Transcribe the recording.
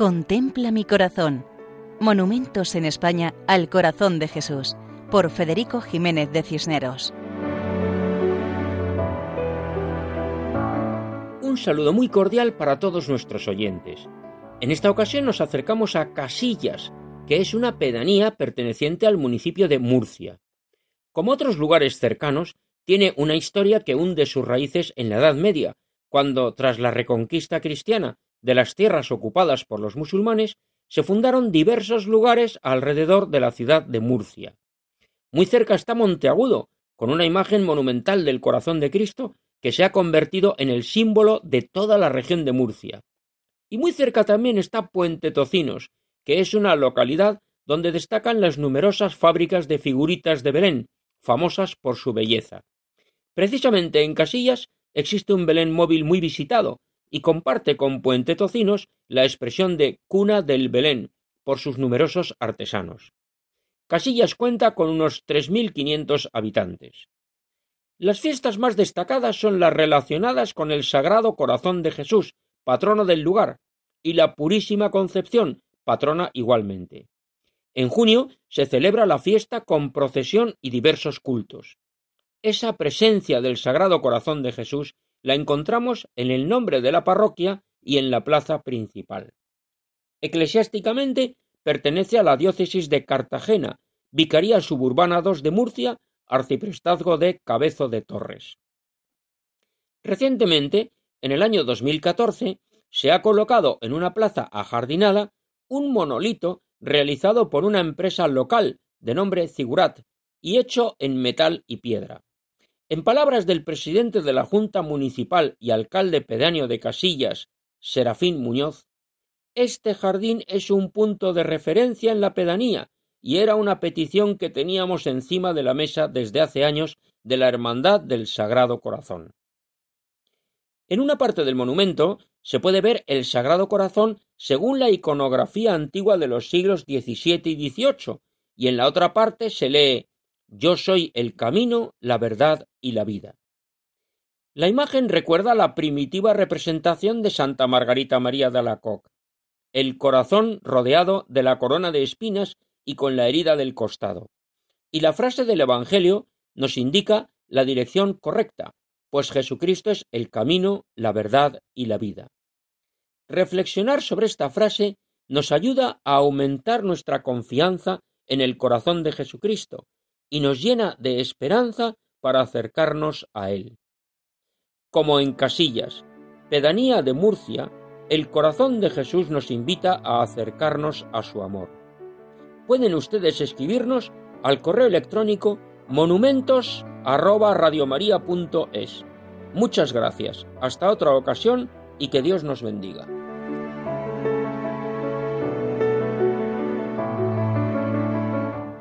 Contempla mi corazón. Monumentos en España al corazón de Jesús, por Federico Jiménez de Cisneros. Un saludo muy cordial para todos nuestros oyentes. En esta ocasión nos acercamos a Casillas, que es una pedanía perteneciente al municipio de Murcia. Como otros lugares cercanos, tiene una historia que hunde sus raíces en la Edad Media, cuando, tras la reconquista cristiana de las tierras ocupadas por los musulmanes, se fundaron diversos lugares alrededor de la ciudad de Murcia. Muy cerca está Monteagudo, con una imagen monumental del corazón de Cristo que se ha convertido en el símbolo de toda la región de Murcia. Y muy cerca también está Puente Tocinos, que es una localidad donde destacan las numerosas fábricas de figuritas de Belén, famosas por su belleza. Precisamente en Casillas existe un Belén móvil muy visitado, y comparte con Puente Tocinos la expresión de cuna del Belén por sus numerosos artesanos. Casillas cuenta con unos 3.500 habitantes. Las fiestas más destacadas son las relacionadas con el Sagrado Corazón de Jesús, patrono del lugar, y la Purísima Concepción, patrona igualmente. En junio se celebra la fiesta con procesión y diversos cultos. Esa presencia del Sagrado Corazón de Jesús la encontramos en el nombre de la parroquia y en la plaza principal. Eclesiásticamente pertenece a la diócesis de Cartagena, Vicaría Suburbana II de Murcia, arciprestazgo de Cabezo de Torres. Recientemente, en el año 2014, se ha colocado en una plaza ajardinada un monolito realizado por una empresa local de nombre Zigurat y hecho en metal y piedra. En palabras del presidente de la Junta Municipal y alcalde pedáneo de Casillas, Serafín Muñoz, este jardín es un punto de referencia en la pedanía y era una petición que teníamos encima de la mesa desde hace años de la Hermandad del Sagrado Corazón. En una parte del monumento se puede ver el Sagrado Corazón según la iconografía antigua de los siglos XVII y XVIII, y en la otra parte se lee yo soy el camino, la verdad y la vida. La imagen recuerda la primitiva representación de Santa Margarita María de Alacoque, el corazón rodeado de la corona de espinas y con la herida del costado. Y la frase del Evangelio nos indica la dirección correcta, pues Jesucristo es el camino, la verdad y la vida. Reflexionar sobre esta frase nos ayuda a aumentar nuestra confianza en el corazón de Jesucristo, y nos llena de esperanza para acercarnos a Él. Como en Casillas, pedanía de Murcia, el corazón de Jesús nos invita a acercarnos a su amor. Pueden ustedes escribirnos al correo electrónico monumentos Muchas gracias. Hasta otra ocasión y que Dios nos bendiga.